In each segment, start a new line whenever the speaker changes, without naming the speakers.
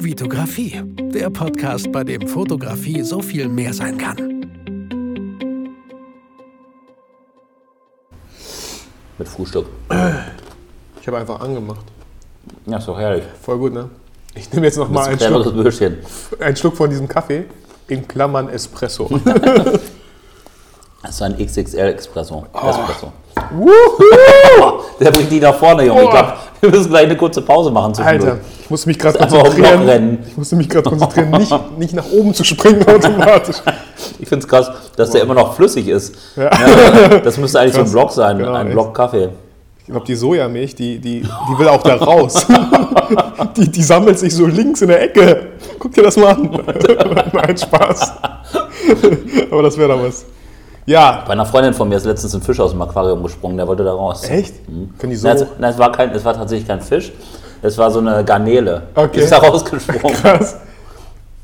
Vitografie, der Podcast, bei dem Fotografie so viel mehr sein kann.
Mit Frühstück.
Ich habe einfach angemacht.
Ja, ist doch herrlich.
Voll gut, ne? Ich nehme jetzt noch mal einen Schluck, einen Schluck von diesem Kaffee. In Klammern Espresso.
Das ist ein XXL-Espresso.
Oh.
Espresso.
Wuhu!
Der bringt die nach vorne, Junge. Ich glaube, wir müssen gleich eine kurze Pause machen.
Alter, ich musste mich gerade konzentrieren. Ich musste mich gerade konzentrieren, nicht, nicht nach oben zu springen automatisch.
Ich finde es krass, dass der immer noch flüssig ist.
Ja.
Ja, das müsste eigentlich so ein
Krass.
Block sein,
Genau,
ein
echt.
Block Kaffee.
Ich glaube, die Sojamilch, die, die, die will auch da raus. Die, die sammelt sich so links in der Ecke. Guck dir das mal an. Nein, Spaß. Aber das wäre doch was. Ja,
Bei einer Freundin von mir ist letztens ein Fisch aus dem Aquarium gesprungen, der wollte da raus.
echt? Können die so
Nein, es, nein, es, war kein, es war tatsächlich kein Fisch, es war so eine Garnele.
Okay.
Die ist da rausgesprungen.
krass?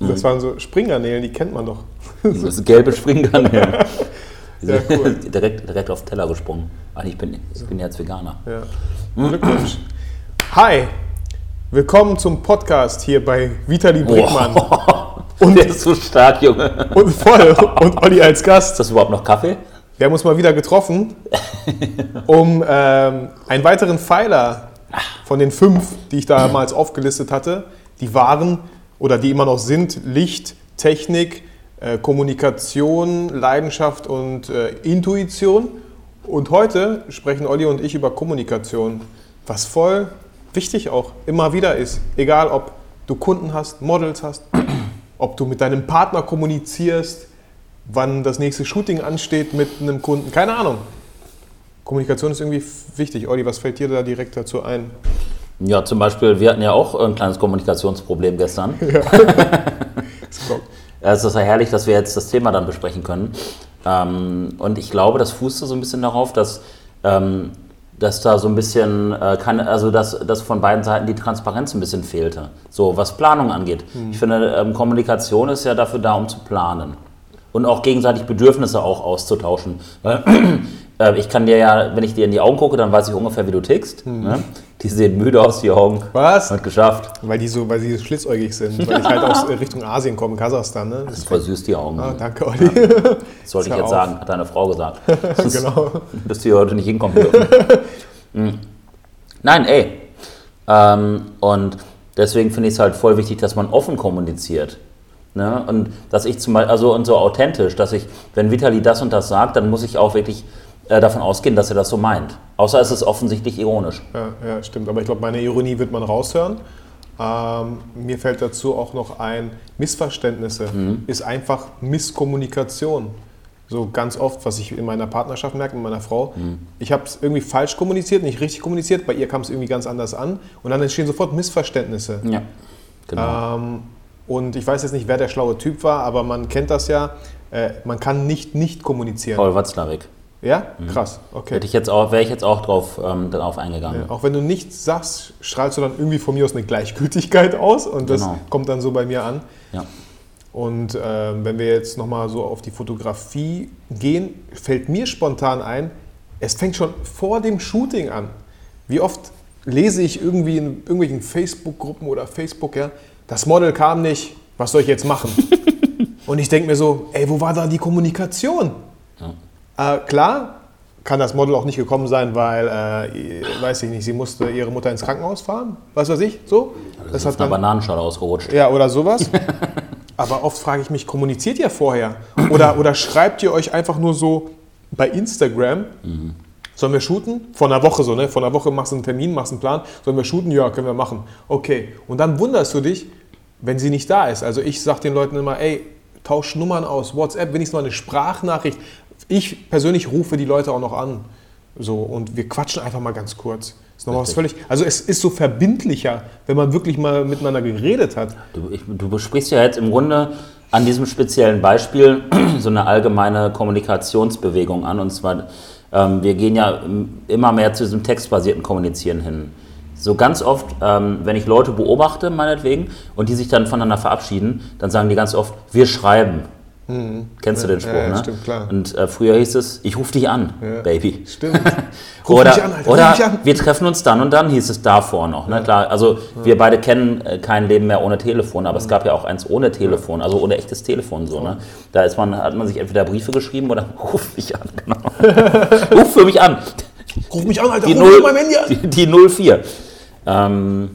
Das waren so Springgarnelen, die kennt man doch.
Das ist gelbe Springgarnelen.
Ja, cool.
direkt, direkt auf den Teller gesprungen. Ach, ich bin, ich bin jetzt Veganer.
Ja. Glückwunsch. Hi, willkommen zum Podcast hier bei Vitali Brickmann.
Und der ist so stark, Junge.
Und voll. Und Olli als Gast.
Ist das überhaupt noch Kaffee?
Wir haben uns mal wieder getroffen, um ähm, einen weiteren Pfeiler von den fünf, die ich damals aufgelistet hatte, die waren oder die immer noch sind Licht, Technik, äh, Kommunikation, Leidenschaft und äh, Intuition. Und heute sprechen Olli und ich über Kommunikation, was voll wichtig auch immer wieder ist. Egal, ob du Kunden hast, Models hast, ob du mit deinem Partner kommunizierst, wann das nächste Shooting ansteht mit einem Kunden. Keine Ahnung. Kommunikation ist irgendwie wichtig. Olli, was fällt dir da direkt dazu ein?
Ja, zum Beispiel, wir hatten ja auch ein kleines Kommunikationsproblem gestern. Es ist ja herrlich, dass wir jetzt das Thema dann besprechen können. Ähm, und ich glaube, das fußte so ein bisschen darauf, dass, ähm, dass da so ein bisschen, äh, also dass, dass von beiden Seiten die Transparenz ein bisschen fehlte. So, was Planung angeht. Ich finde, ähm, Kommunikation ist ja dafür da, um zu planen. Und auch gegenseitig Bedürfnisse auch auszutauschen. Weil äh, ich kann dir ja, wenn ich dir in die Augen gucke, dann weiß ich ungefähr, wie du tickst. Ne? Die sehen müde aus, die Augen.
Was?
Hat geschafft.
Weil die so, weil sie so schlitzäugig sind, weil ich halt aus äh, Richtung Asien komme, Kasachstan. Ne?
Das ist voll süß, die Augen.
Ah, danke, Olli.
Das sollte ich jetzt
auf.
sagen, hat deine Frau gesagt.
Genau.
Du hier heute nicht hinkommen dürfen. Mhm. Nein, ey. Ähm, und deswegen finde ich es halt voll wichtig, dass man offen kommuniziert. Ne? Und dass ich zum Beispiel, also und so authentisch, dass ich, wenn Vitali das und das sagt, dann muss ich auch wirklich äh, davon ausgehen, dass er das so meint. Außer es ist offensichtlich ironisch.
Ja, ja, stimmt. Aber ich glaube, meine Ironie wird man raushören. Ähm, mir fällt dazu auch noch ein, Missverständnisse ist einfach Misskommunikation. So ganz oft, was ich in meiner Partnerschaft merke, mit meiner Frau. Ich habe es irgendwie falsch kommuniziert, nicht richtig kommuniziert. Bei ihr kam es irgendwie ganz anders an. Und dann entstehen sofort Missverständnisse.
Ja, genau.
Ähm, und ich weiß jetzt nicht, wer der schlaue Typ war, aber man kennt das ja. Äh, man kann nicht nicht kommunizieren.
Paul Watzlawick.
Ja? Krass. Okay.
Hätte ich jetzt auch, wäre ich jetzt auch drauf, ähm, darauf eingegangen.
Auch wenn du nichts sagst, strahlst du dann irgendwie von mir aus eine Gleichgültigkeit aus und das
Genau.
kommt dann so bei mir an.
Ja.
Und ähm, wenn wir jetzt nochmal so auf die Fotografie gehen, fällt mir spontan ein, es fängt schon vor dem Shooting an. Wie oft lese ich irgendwie in irgendwelchen Facebook-Gruppen oder Facebook, ja, das Model kam nicht, was soll ich jetzt machen? und ich denke mir so, ey, wo war da die Kommunikation? Äh, klar, kann das Model auch nicht gekommen sein, weil, äh, weiß ich nicht, sie musste ihre Mutter ins Krankenhaus fahren, was weiß ich, so.
Das ist eine Bananenschale ausgerutscht.
Ja, oder sowas. Aber oft frage ich mich, kommuniziert ihr vorher? Oder, oder schreibt ihr euch einfach nur so bei Instagram, sollen wir shooten? Vor einer Woche so, ne? Vor einer Woche machst du einen Termin, machst einen Plan. Sollen wir shooten? Ja, können wir machen. Okay. Und dann wunderst du dich, wenn sie nicht da ist. Also ich sage den Leuten immer, ey, tausch Nummern aus, WhatsApp, wenigstens mal eine Sprachnachricht. Ich persönlich rufe die Leute auch noch an. So, und wir quatschen einfach mal ganz kurz. Ist nochmal was völlig. Also es ist so verbindlicher, wenn man wirklich mal miteinander geredet hat.
Du, ich, du besprichst ja jetzt im Grunde an diesem speziellen Beispiel so eine allgemeine Kommunikationsbewegung an. Und zwar, wir gehen ja ähm, immer mehr zu diesem textbasierten Kommunizieren hin. So ganz oft, ähm, wenn ich Leute beobachte, meinetwegen, und die sich dann voneinander verabschieden, dann sagen die ganz oft, wir schreiben. Kennst du den Spruch,
Ja,
ne?
stimmt, klar.
Und äh, früher hieß es, ich rufe dich an,
Ja.
Baby.
Stimmt. Ruf
oder
mich an, Alter, ruf
oder
mich an.
wir treffen uns dann und dann, hieß es davor noch. Ne? Klar, also wir beide kennen äh, kein Leben mehr ohne Telefon, aber es gab ja auch eins ohne Telefon, also ohne echtes Telefon so. Ne? Da ist man, hat man sich entweder Briefe geschrieben oder ruf mich an, genau. ruf für mich an.
Ruf mich an, Alter,
Die
ruf mich
Null,
an mein Handy an.
die, die 04. Ähm,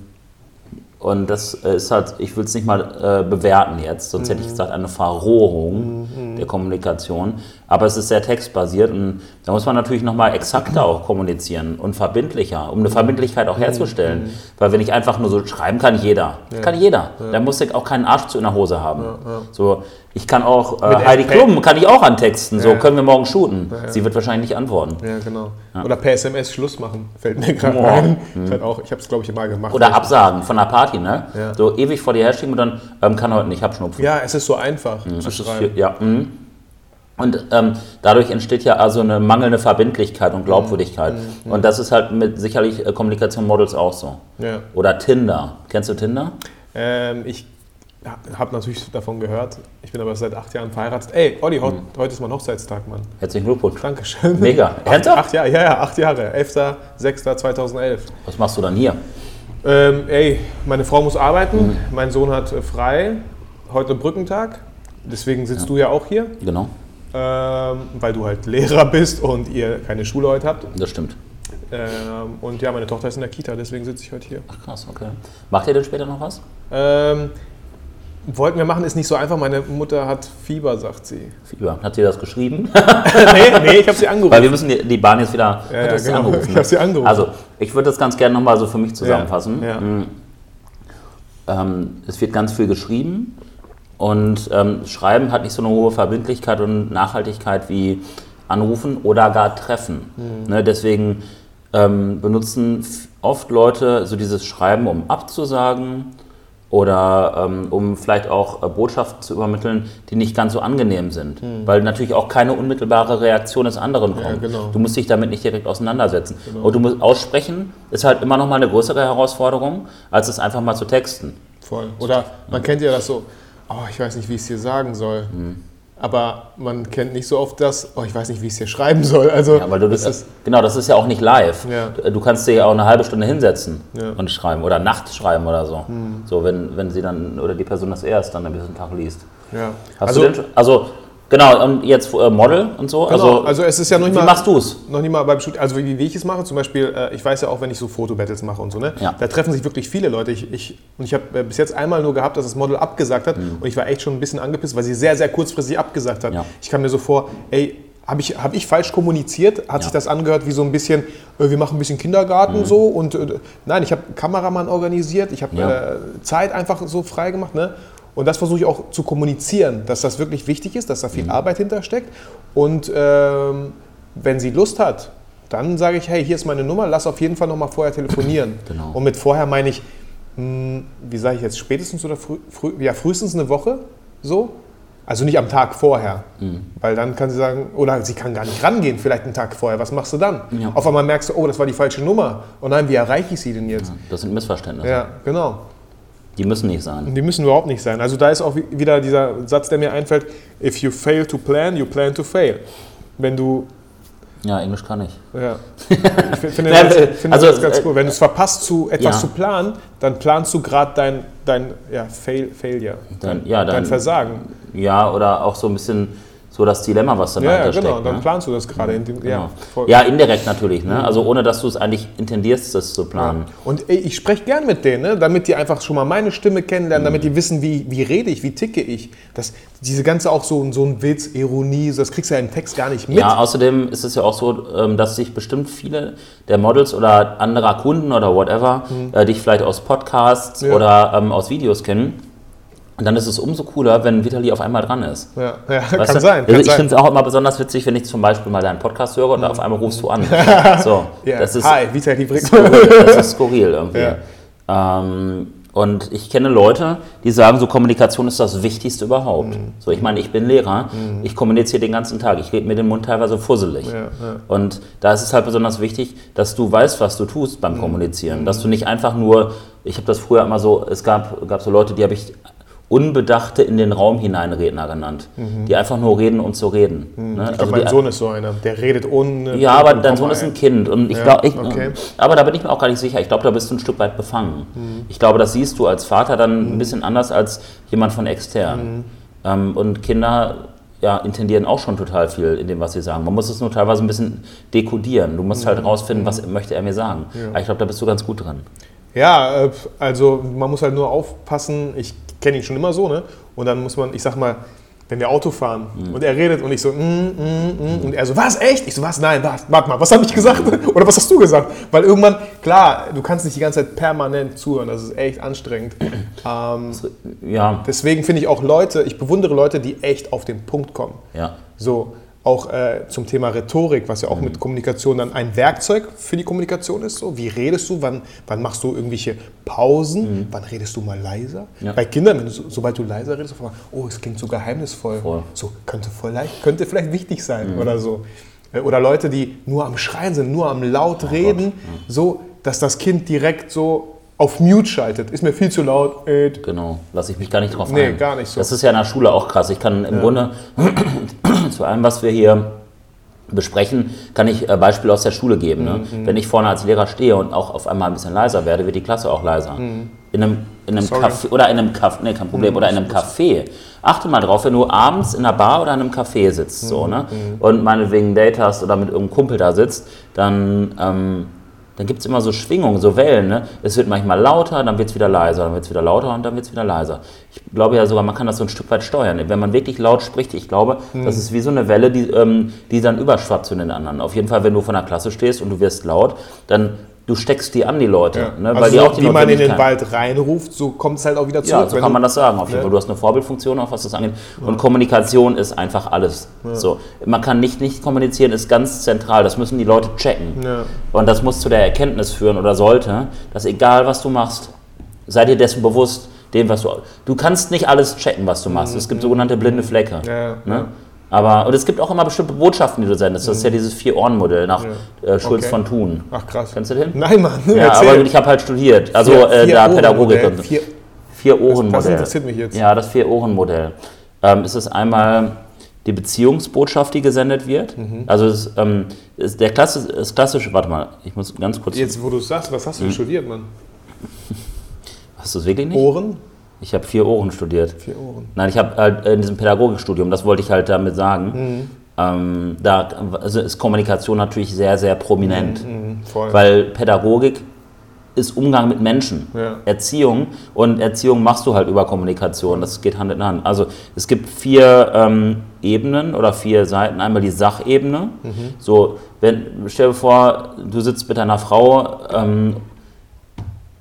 und das äh, ist halt, ich will es nicht mal äh, bewerten jetzt, sonst hätte ich gesagt, eine Verrohung der Kommunikation. Aber es ist sehr textbasiert und da muss man natürlich nochmal exakter auch kommunizieren und verbindlicher, um eine Verbindlichkeit auch herzustellen. Weil wenn ich einfach nur so schreiben kann, jeder. Kann jeder. Da muss ich auch keinen Arsch zu in der Hose haben. So, ich kann auch, äh, Heidi. Klum kann ich auch antexten, so
Ja.
können wir morgen shooten. Sie wird wahrscheinlich nicht antworten.
Ja, genau. Oder per SMS Schluss machen, fällt mir gerade
Boah.
ein. Ich, halt auch, ich habe es, glaube ich, mal gemacht.
Oder absagen von einer Party, ne?
Ja.
So ewig vor dir herschieben und dann ähm, kann heute nicht, hab Schnupfen.
Ja, es ist so einfach zu
Das ist
schreiben.
hier, ja. mhm. Und ähm, dadurch entsteht ja also eine mangelnde Verbindlichkeit und Glaubwürdigkeit. Und das ist halt mit sicherlich äh, Kommunikation Models auch so.
Ja.
Oder Tinder. Kennst du Tinder?
Ähm, ich habe natürlich davon gehört. Ich bin aber seit acht Jahren verheiratet. Ey, Olli, heut- heute ist mein Hochzeitstag, Mann.
Herzlichen Glückwunsch.
Dankeschön.
Mega.
Acht,
Ernsthaft?
acht Jahre, ja, ja, acht Jahre. 11.06.2011.
Was machst du dann hier?
Ähm, ey, meine Frau muss arbeiten,
Mhm.
mein Sohn hat äh, frei. Heute Brückentag. Deswegen sitzt du ja auch hier,
Genau,
ähm, weil du halt Lehrer bist und ihr keine Schule heute habt.
das stimmt.
Ähm, und ja, meine Tochter ist in der Kita, deswegen sitze ich heute hier.
Ach krass, okay. Macht ihr denn später noch was?
Ähm, wollten wir machen, ist nicht so einfach. Meine Mutter hat Fieber, sagt sie.
Fieber. Hat sie das geschrieben?
nee, nee, ich habe sie angerufen.
Weil wir müssen die, die Bahn jetzt wieder.
Ja, ja, genau.
angerufen,
Ich
ne?
hab sie angerufen.
Also, ich würde das ganz gerne nochmal so für mich zusammenfassen.
Ja.
Mm. Ähm, es wird ganz viel geschrieben und ähm, Schreiben hat nicht so eine hohe Verbindlichkeit und Nachhaltigkeit wie Anrufen oder gar Treffen.
Mhm.
Ne, deswegen ähm, benutzen oft Leute so dieses Schreiben, um abzusagen oder ähm, um vielleicht auch äh, Botschaften zu übermitteln, die nicht ganz so angenehm sind. Weil natürlich auch keine unmittelbare Reaktion des anderen kommt.
genau.
Du musst dich damit nicht direkt auseinandersetzen. Und du musst aussprechen, ist halt immer noch mal eine größere Herausforderung, als es einfach mal zu texten.
Voll. Oder man kennt ja das so, oh, ich weiß nicht, wie ich es dir sagen soll.
Mhm.
Aber man kennt nicht so oft das, oh, ich weiß nicht, wie ich es dir schreiben soll. Also,
Ja, weil du
das ist,
genau, das ist ja auch nicht live.
Ja.
Du, kannst dir ja auch eine halbe Stunde hinsetzen
Ja.
und schreiben oder nachts schreiben oder so. So, wenn, wenn sie dann oder die Person das erst dann ein bisschen Tag liest.
ja.
Hast
also,
du denn also genau, und jetzt äh, Model und so?
genau,
also,
also, es ist ja noch nicht
wie
mal,
machst du es?
noch nicht mal beim Shooting, also wie, wie ich es mache, zum Beispiel, äh, ich weiß ja auch, wenn ich so Fotobattles mache und so, ne?
Ja.
da treffen sich wirklich viele Leute. Ich, ich, und ich habe äh, bis jetzt einmal nur gehabt, dass das Model abgesagt hat und ich war echt schon ein bisschen angepisst, weil sie sehr, sehr kurzfristig abgesagt hat.
Mhm. Ja.
Ich kam mir so vor, ey, habe ich, hab ich falsch kommuniziert? Hat
Ja.
sich das angehört wie so ein bisschen, äh, wir machen ein bisschen Kindergarten so und äh, nein, ich habe Kameramann organisiert, ich habe
Ja.
äh, Zeit einfach so frei gemacht, ne? Und das versuche ich auch zu kommunizieren, dass das wirklich wichtig ist, dass da
Mhm.
viel Arbeit hintersteckt. Und ähm, wenn sie Lust hat, dann sage ich, hey, hier ist meine Nummer, lass auf jeden Fall noch mal vorher telefonieren.
Genau.
Und mit vorher meine ich, mh, wie sage ich jetzt, spätestens oder früh, früh, ja, frühestens eine Woche so. Also nicht am Tag vorher,
Mhm.
weil dann kann sie sagen, oder sie kann gar nicht rangehen, vielleicht einen Tag vorher. Was machst du dann?
Ja.
Auf einmal merkst du, oh, das war die falsche Nummer. Und nein, wie erreiche ich sie denn jetzt?
Das sind Missverständnisse.
Ja, genau.
Die müssen nicht sein.
Die müssen überhaupt nicht sein. Also da ist auch wi- wieder dieser Satz, der mir einfällt, if you fail to plan, you plan to fail. Wenn du,
Ja, Englisch kann ich.
ja, ich fi- finde das,
äh,
finde
also,
das ganz
äh,
cool. Wenn du es verpasst, zu, etwas
ja.
zu planen, dann planst du gerade dein, dein ja, Fail, Failure,
Dann- ja,
dein
dann-
Versagen.
Ja, oder auch so ein bisschen so das Dilemma, was dann
Ja, ja,
dahinter
genau,
steckt.
dann
ne?
planst du das gerade. in dem- Ja,
Genau. Ja, indirekt natürlich, ne? Also ohne dass du es eigentlich intendierst, das zu planen.
Und ey, ich spreche gern mit denen, ne? damit die einfach schon mal meine Stimme kennenlernen, damit
Mhm.
die wissen, wie, wie rede ich, wie ticke ich. Das, diese ganze auch so, so ein Witz, Ironie, das kriegst du ja im Text gar nicht mit.
Ja, außerdem ist es ja auch so, ähm, dass sich bestimmt viele der Models oder anderer Kunden oder whatever äh, dich vielleicht aus Podcasts
Mhm. Ja.
oder ähm, aus Videos kennen. Und dann ist es umso cooler, wenn Vitali auf einmal dran ist.
Ja, ja kann
du?
sein.
Also
Kann
ich
sein.
finde es auch immer besonders witzig, wenn ich zum Beispiel mal deinen Podcast höre und auf einmal rufst du an. So,
Ja,
das ist
Hi, Vitali Brick.
skurril, das ist skurril irgendwie.
Ja.
Ähm, und ich kenne Leute, die sagen, so Kommunikation ist das Wichtigste überhaupt.
Mhm.
So, ich meine, ich bin Lehrer, ich kommuniziere den ganzen Tag, ich rede mir den Mund teilweise fusselig.
Ja, ja.
Und da ist es halt besonders wichtig, dass du weißt, was du tust
Mhm.
beim Kommunizieren. Dass du nicht einfach nur, ich habe das früher immer so, es gab, gab so Leute, die habe ich unbedachte in den Raum hineinredner genannt, die einfach nur reden und zu reden. Ne?
Mhm. Ich
Also
glaube, mein Sohn ist so einer, der redet ohne.
ja, aber dein Sohn ist ein Kind und ich
Ja,
glaube,
okay.
aber da bin ich mir auch gar nicht sicher. Ich glaube, da bist du ein Stück weit befangen.
Mhm.
Ich glaube, das siehst du als Vater dann ein bisschen anders als jemand von extern.
Mhm.
Ähm, und Kinder ja, intendieren auch schon total viel in dem, was sie sagen. Man muss es nur teilweise ein bisschen dekodieren. Du musst
Mhm.
halt rausfinden, was möchte er mir sagen. Aber ich glaube, da bist du ganz gut drin.
Ja, äh, also man muss halt nur aufpassen, ich kenne ihn schon immer so, ne? Und dann muss man, ich sag mal, wenn wir Auto fahren
Mhm.
und er redet und ich so, mm, mm, mm, und er so, was, echt? Ich so, was, nein, was, warte mal, was habe ich gesagt? Oder was hast du gesagt? Weil irgendwann, klar, du kannst nicht die ganze Zeit permanent zuhören, das ist echt anstrengend. Ähm,
Ja,
deswegen finde ich auch Leute, ich bewundere Leute, die echt auf den Punkt kommen.
ja.
So, auch äh, zum Thema Rhetorik, was ja auch
Mhm.
mit Kommunikation dann ein Werkzeug für die Kommunikation ist. So, wie redest du? Wann, wann machst du irgendwelche Pausen? Wann redest du mal leiser?
Mhm. Ja.
Bei Kindern, du, so, sobald du leiser redest, auf einmal, oh, es klingt so geheimnisvoll.
Voll. Mhm.
So, könnte voll leicht, könnte vielleicht wichtig sein oder so. Äh, Oder Leute, die nur am Schreien sind, nur am laut
Oh
reden, so, dass das Kind direkt so auf Mute schaltet. Ist mir viel zu laut. Äh,
Genau, lasse ich mich gar nicht drauf
Nee,
ein.
gar nicht so.
Das ist ja in der Schule auch krass. Ich kann im Grunde zu allem, was wir hier besprechen, kann ich äh, Beispiele aus der Schule geben. Ne?
Mhm,
Wenn ich vorne als Lehrer stehe und auch auf einmal ein bisschen leiser werde, wird die Klasse auch leiser.
Mhm.
In einem, in einem
Sorry.
Café, oder in einem Café, nee, kein
Mhm,
Problem, oder in einem Café. Achte mal drauf, wenn du abends in einer Bar oder in einem Café sitzt, so,
Mhm,
ne? Und meinetwegen ein Date hast oder mit irgendeinem Kumpel da sitzt, dann, ähm, dann gibt es immer so Schwingungen, so Wellen. Ne? Es wird manchmal lauter, dann wird es wieder leiser, dann wird es wieder lauter und dann wird es wieder leiser. Ich glaube ja sogar, man kann das so ein Stück weit steuern. Wenn man wirklich laut spricht, ich glaube, das ist wie so eine Welle, die, ähm, die dann überschwappt zu den anderen. Auf jeden Fall, wenn du von der Klasse stehst und du wirst laut, dann du steckst die an, die Leute.
ja.
Ne?
also
Weil die
so,
auch die
wie man in den Wald reinruft, so kommt es halt auch wieder zurück.
ja, so kann man das sagen. Auf jeden
Ne?
Fall. Du hast eine Vorbildfunktion, auch was das angeht. Und Kommunikation ist einfach alles. So, man kann nicht nicht kommunizieren, ist ganz zentral. Das müssen die Leute checken. Und das muss zu der Erkenntnis führen oder sollte, dass egal was du machst, sei dir dessen bewusst, dem was du. Du kannst nicht alles checken, was du machst. Es gibt sogenannte blinde Flecke.
Mhm. Ja,
ne?
ja.
Aber, und es gibt auch immer bestimmte Botschaften, die du sendest. Das ist ja dieses Vier-Ohren-Modell nach äh, Schulz
Mhm. Okay.
von Thun.
Ach krass.
Kennst du den?
Nein, Mann.
Ja,
erzähl.
aber ich habe halt studiert. Also
Vier-
äh,
vier
da
Ohren
Pädagogik
Modell.
und
Vier-
Vier-Ohren-Modell.
Das interessiert mich jetzt.
Ja, das Vier-Ohren-Modell. Ähm, es ist einmal die Beziehungsbotschaft, die gesendet wird.
Mhm.
Also es, ist, ähm, ist der Klasse, das klassische, warte mal, ich muss ganz kurz.
Jetzt, wo du es sagst, was hast du studiert, Mann?
Hast du es wirklich nicht?
Ohren?
Ich habe vier Ohren studiert.
Vier Ohren.
Nein, ich habe halt in diesem Pädagogikstudium, das wollte ich halt damit sagen.
Mhm.
Ähm, da also ist Kommunikation natürlich sehr, sehr prominent.
Mhm, voll.
Weil Pädagogik ist Umgang mit Menschen.
Ja.
Erziehung und Erziehung machst du halt über Kommunikation. Das geht Hand in Hand. Also es gibt vier ähm, Ebenen oder vier Seiten. Einmal die Sachebene. So, wenn, stell dir vor, du sitzt mit deiner Frau ähm,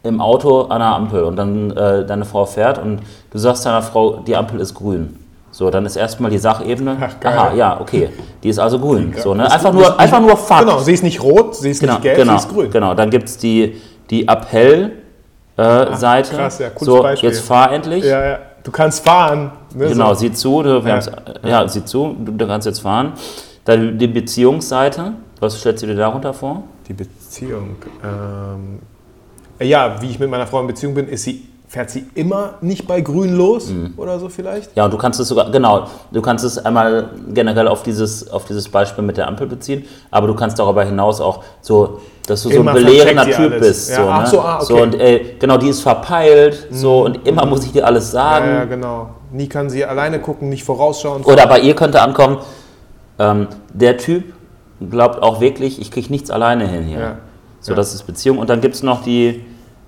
im Auto an der Ampel und dann äh, deine Frau fährt und du sagst deiner Frau, die Ampel ist grün. So, dann ist erstmal die Sachebene.
Ach, geil.
Aha, ja, okay. Die ist also grün. So, ne? Einfach, nur,
ist-
einfach nur Fakt.
Genau, sie ist nicht rot, sie ist
Genau,
nicht gelb,
genau,
sie ist grün.
Genau, dann gibt es die, die Appell-Seite.
krass, ja, cooles
so,
Beispiel.
jetzt fahr endlich.
Ja, ja. Du kannst fahren. Ne,
Genau,
so.
sieh zu, du,
Ja.
haben's- ja. sieh zu, du, du kannst jetzt fahren. Dann die Beziehungsseite. Was stellst du dir darunter vor?
Die Beziehung. Ähm, ja, wie ich mit meiner Frau in Beziehung bin, ist sie, fährt sie immer nicht bei grün los
Mhm.
oder so vielleicht?
Ja, und du kannst es sogar, genau, du kannst es einmal generell auf dieses, auf dieses Beispiel mit der Ampel beziehen, aber du kannst darüber hinaus auch so, dass du so ein
Immer
belehrender Typ
alles.
bist.
Ja,
So,
ach
ne?
so, ah, okay.
so und äh, genau, die ist verpeilt, so und immer muss ich dir alles sagen.
Ja, ja, genau. Nie kann sie alleine gucken, nicht vorausschauen.
Oder bei ihr könnte ankommen, ähm, der Typ glaubt auch wirklich, ich kriege nichts alleine hin hier.
Ja.
So,
Ja.
das ist Beziehung. Und dann gibt es noch die,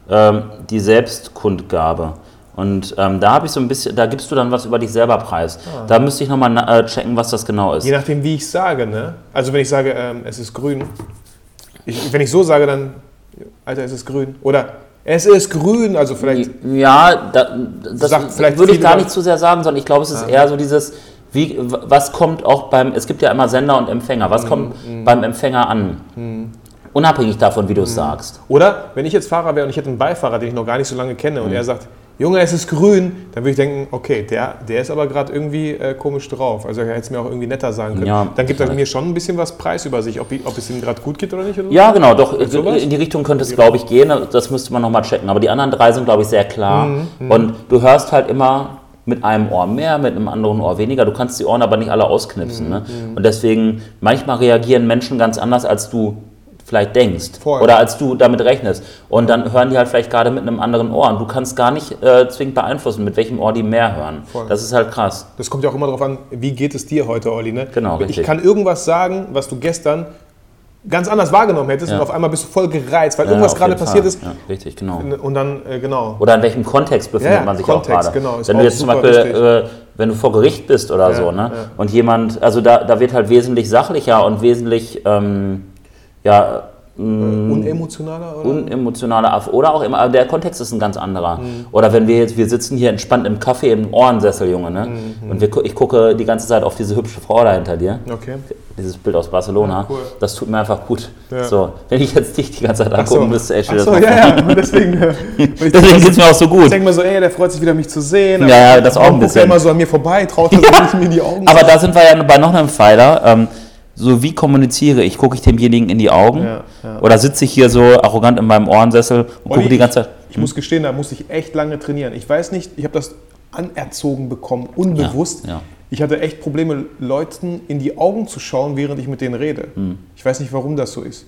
ähm, die Selbstkundgabe. Und ähm, da habe ich so ein bisschen, da gibst du dann was über dich selber preis. Da müsste ich nochmal äh, checken, was das genau ist.
Je nachdem, wie ich sage, ne? Also wenn ich sage, ähm, es ist grün, ich, wenn ich so sage, dann, Alter, es ist grün. Oder es ist grün, also vielleicht,
Ja, da, das
vielleicht
würde ich gar nicht zu sehr sagen, sondern ich glaube, es ist eher so dieses, wie, was kommt auch beim, es gibt ja immer Sender und Empfänger, was kommt beim Empfänger an? Unabhängig davon, wie du es sagst.
oder wenn ich jetzt Fahrer wäre und ich hätte einen Beifahrer, den ich noch gar nicht so lange kenne
Mhm.
und er sagt, Junge, es ist grün, dann würde ich denken, okay, der, der ist aber gerade irgendwie äh, komisch drauf. Also er hätte es mir auch irgendwie netter sagen können.
Ja,
dann gibt er mir schon ein bisschen was preis über sich, ob, ich, ob es ihm gerade gut geht oder nicht. Oder so.
Ja, genau, doch,
sowas?
in die Richtung könnte es, glaube ich, gehen, das müsste man nochmal checken. Aber die anderen drei sind, glaube ich, sehr klar.
Mhm,
Und du hörst halt immer mit einem Ohr mehr, mit einem anderen Ohr weniger. Du kannst die Ohren aber nicht alle ausknipsen. Ne?
Mhm.
Und deswegen, manchmal reagieren Menschen ganz anders, als du vielleicht denkst
Voll.
oder als du damit rechnest. Und dann hören die halt vielleicht gerade mit einem anderen Ohr. Und du kannst gar nicht äh, zwingend beeinflussen, mit welchem Ohr die mehr hören.
Voll.
Das ist halt krass.
Das kommt ja auch immer darauf an, wie geht es dir heute, Olli. Ne?
Genau,
Ich
richtig.
kann irgendwas sagen, was du gestern ganz anders wahrgenommen hättest
Ja.
und auf einmal bist du voll gereizt, weil
Ja,
irgendwas gerade passiert ist.
Ja, richtig, genau.
Und dann, äh, genau.
Oder in welchem Kontext befindet man sich
Kontext,
auch gerade.
genau,
wenn du jetzt zum Beispiel, äh, wenn du vor Gericht bist oder so, ne? Und jemand, also da, da wird halt wesentlich sachlicher und wesentlich, ähm, ja, mh,
Unemotionaler, oder?
unemotionaler oder auch immer, der Kontext ist ein ganz anderer.
Mhm.
Oder wenn wir jetzt, wir sitzen hier entspannt im Café im Ohrensessel, Junge, ne?
Mhm.
Und wir, ich gucke die ganze Zeit auf diese hübsche Frau da hinter dir.
okay.
Dieses Bild aus Barcelona,
Ja, cool.
das tut mir einfach gut.
Ja.
So, wenn ich jetzt dich die ganze Zeit angucken müsste, ey,
Ach so,
das
ja, ja. Deswegen, äh, ich
Deswegen geht es mir auch so
Ich
gut.
denke mir so, ey, der freut sich wieder, mich zu sehen.
Ja, ja, das auch ein bisschen.
er immer so an mir vorbei, traut nicht mir in die Augen.
Aber da sind wir ja bei noch einem Pfeiler. Ähm, so wie kommuniziere ich? Gucke ich demjenigen in die Augen?
Ja, ja.
Oder sitze ich hier so arrogant in meinem Ohrensessel und gucke die ganze Zeit?
Ich muss gestehen, da musste ich echt lange trainieren. Ich weiß nicht, ich habe das anerzogen bekommen, unbewusst.
Ja.
Ich hatte echt Probleme, Leuten in die Augen zu schauen, während ich mit denen rede.
Hm.
Ich weiß nicht, warum das so ist.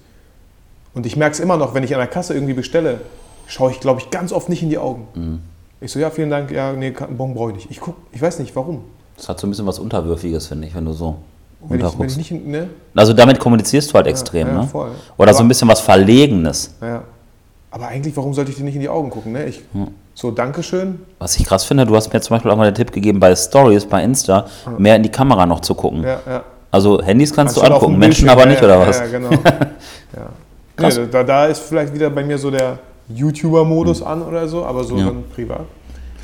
Und ich merke es immer noch, wenn ich an der Kasse irgendwie bestelle, schaue ich, glaube ich, ganz oft nicht in die Augen.
Hm.
Ich so, ja, vielen Dank, ja, nee, Bon brauche ich nicht. Ich guck, ich weiß nicht, warum.
Das hat so ein bisschen was Unterwürfiges, finde ich, wenn du so
Wenn ich, wenn ich nicht, ne?
Also damit kommunizierst du halt extrem,
ja,
ne?
voll.
Oder so
Aber-
ein bisschen was Verlegenes.
Ja. Aber eigentlich, warum sollte ich dir nicht in die Augen gucken? Ne? Ich,
Hm.
So, Dankeschön.
Was ich krass finde, du hast mir zum Beispiel auch mal den Tipp gegeben, bei Stories, bei Insta, mehr in die Kamera noch zu gucken.
Ja, ja.
Also Handys kannst,
Anstatt
du angucken, Menschen aber nicht,
ja,
oder
ja,
was?
Ja, genau. ja. Nee, da, da ist vielleicht wieder bei mir so der YouTuber-Modus an oder so, aber so
Ja.
dann privat.